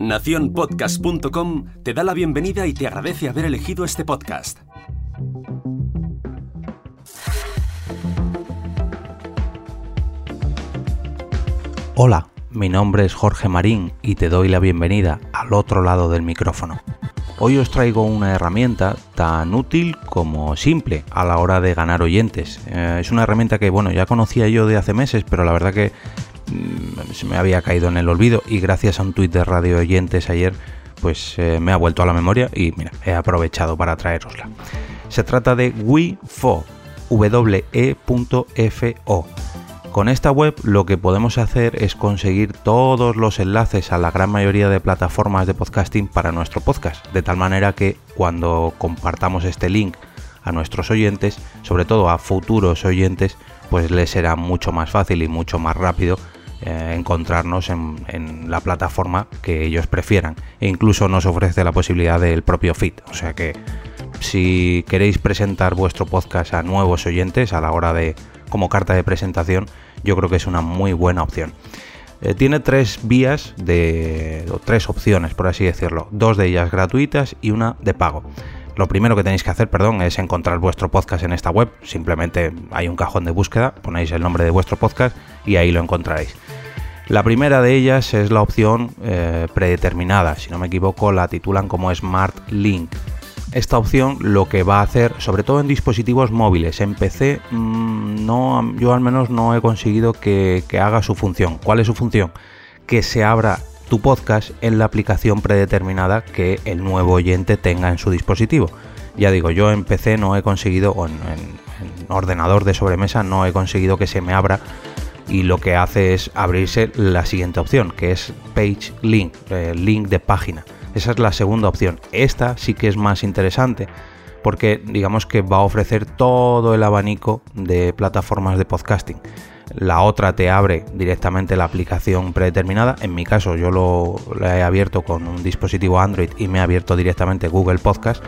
Naciónpodcast.com te da la bienvenida y te agradece haber elegido este podcast. Hola, mi nombre es Jorge Marín y te doy la bienvenida al otro lado del micrófono. Hoy os traigo una herramienta tan útil como simple a la hora de ganar oyentes. Eh, es una herramienta que, bueno, ya conocía yo de hace meses, pero la verdad que se me había caído en el olvido y gracias a un tuit de radio oyentes ayer, pues eh, me ha vuelto a la memoria y mira, he aprovechado para traerosla. Se trata de WeFo, W-E.F-O con esta web lo que podemos hacer es conseguir todos los enlaces a la gran mayoría de plataformas de podcasting para nuestro podcast, de tal manera que cuando compartamos este link a nuestros oyentes, sobre todo a futuros oyentes, pues les será mucho más fácil y mucho más rápido eh, encontrarnos en, la plataforma que ellos prefieran. E incluso nos ofrece la posibilidad del propio feed. O sea que si queréis presentar vuestro podcast a nuevos oyentes a la hora de como carta de presentación, yo creo que es una muy buena opción. Eh, tiene tres vías de o tres opciones, por así decirlo, dos de ellas gratuitas y una de pago. Lo primero que tenéis que hacer, perdón, es encontrar vuestro podcast en esta web. Simplemente hay un cajón de búsqueda, ponéis el nombre de vuestro podcast y ahí lo encontraréis. La primera de ellas es la opción eh, predeterminada, si no me equivoco la titulan como Smart Link esta opción lo que va a hacer, sobre todo en dispositivos móviles, en PC, mm, no, yo al menos no he conseguido que, haga su función. ¿Cuál es su función? Que se abra tu podcast en la aplicación predeterminada que el nuevo oyente tenga en su dispositivo. Ya digo, yo en PC no he conseguido, o en, ordenador de sobremesa no he conseguido que se me abra y lo que hace es abrirse la siguiente opción, que es Page Link, eh, link de página. Esa es la segunda opción. Esta sí que es más interesante porque digamos que va a ofrecer todo el abanico de plataformas de podcasting. La otra te abre directamente la aplicación predeterminada. En mi caso yo lo, he abierto con un dispositivo Android y me ha abierto directamente Google Podcast.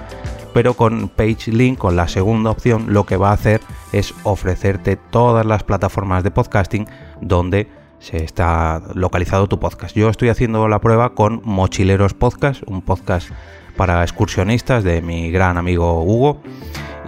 Pero con PageLink, con la segunda opción, lo que va a hacer es ofrecerte todas las plataformas de podcasting donde se está localizado tu podcast. Yo estoy haciendo la prueba con Mochileros Podcast, un podcast para excursionistas de mi gran amigo Hugo.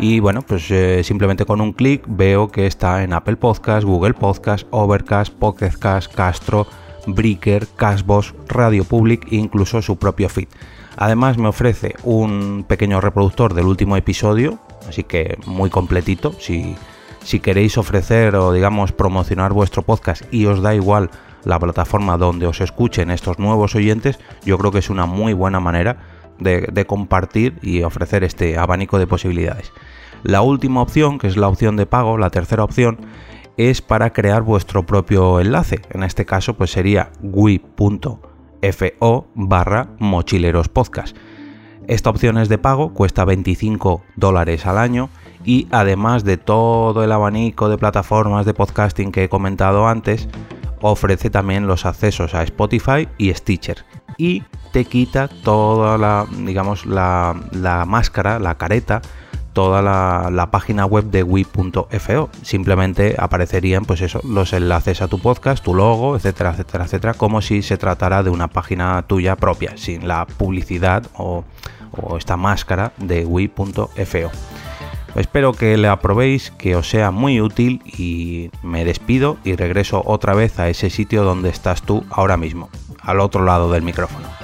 Y bueno, pues eh, simplemente con un clic veo que está en Apple Podcast, Google Podcast, Overcast, Pocket Cast, Castro, Breaker, Cashbox, Radio Public e incluso su propio feed. Además me ofrece un pequeño reproductor del último episodio, así que muy completito. Si si queréis ofrecer o digamos promocionar vuestro podcast y os da igual la plataforma donde os escuchen estos nuevos oyentes, yo creo que es una muy buena manera de, compartir y ofrecer este abanico de posibilidades. La última opción, que es la opción de pago, la tercera opción, es para crear vuestro propio enlace. En este caso, pues sería wi.fo barra mochileros podcast. Esta opción es de pago, cuesta 25 dólares al año y además de todo el abanico de plataformas de podcasting que he comentado antes, ofrece también los accesos a Spotify y Stitcher y te quita toda la, digamos, la, máscara, la careta, toda la, página web de Wii.fo. Simplemente aparecerían, pues eso, los enlaces a tu podcast, tu logo, etcétera, etcétera, etcétera, como si se tratara de una página tuya propia, sin la publicidad o, o esta máscara de Wii.fo. Espero que le aprobéis, que os sea muy útil y me despido y regreso otra vez a ese sitio donde estás tú ahora mismo, al otro lado del micrófono.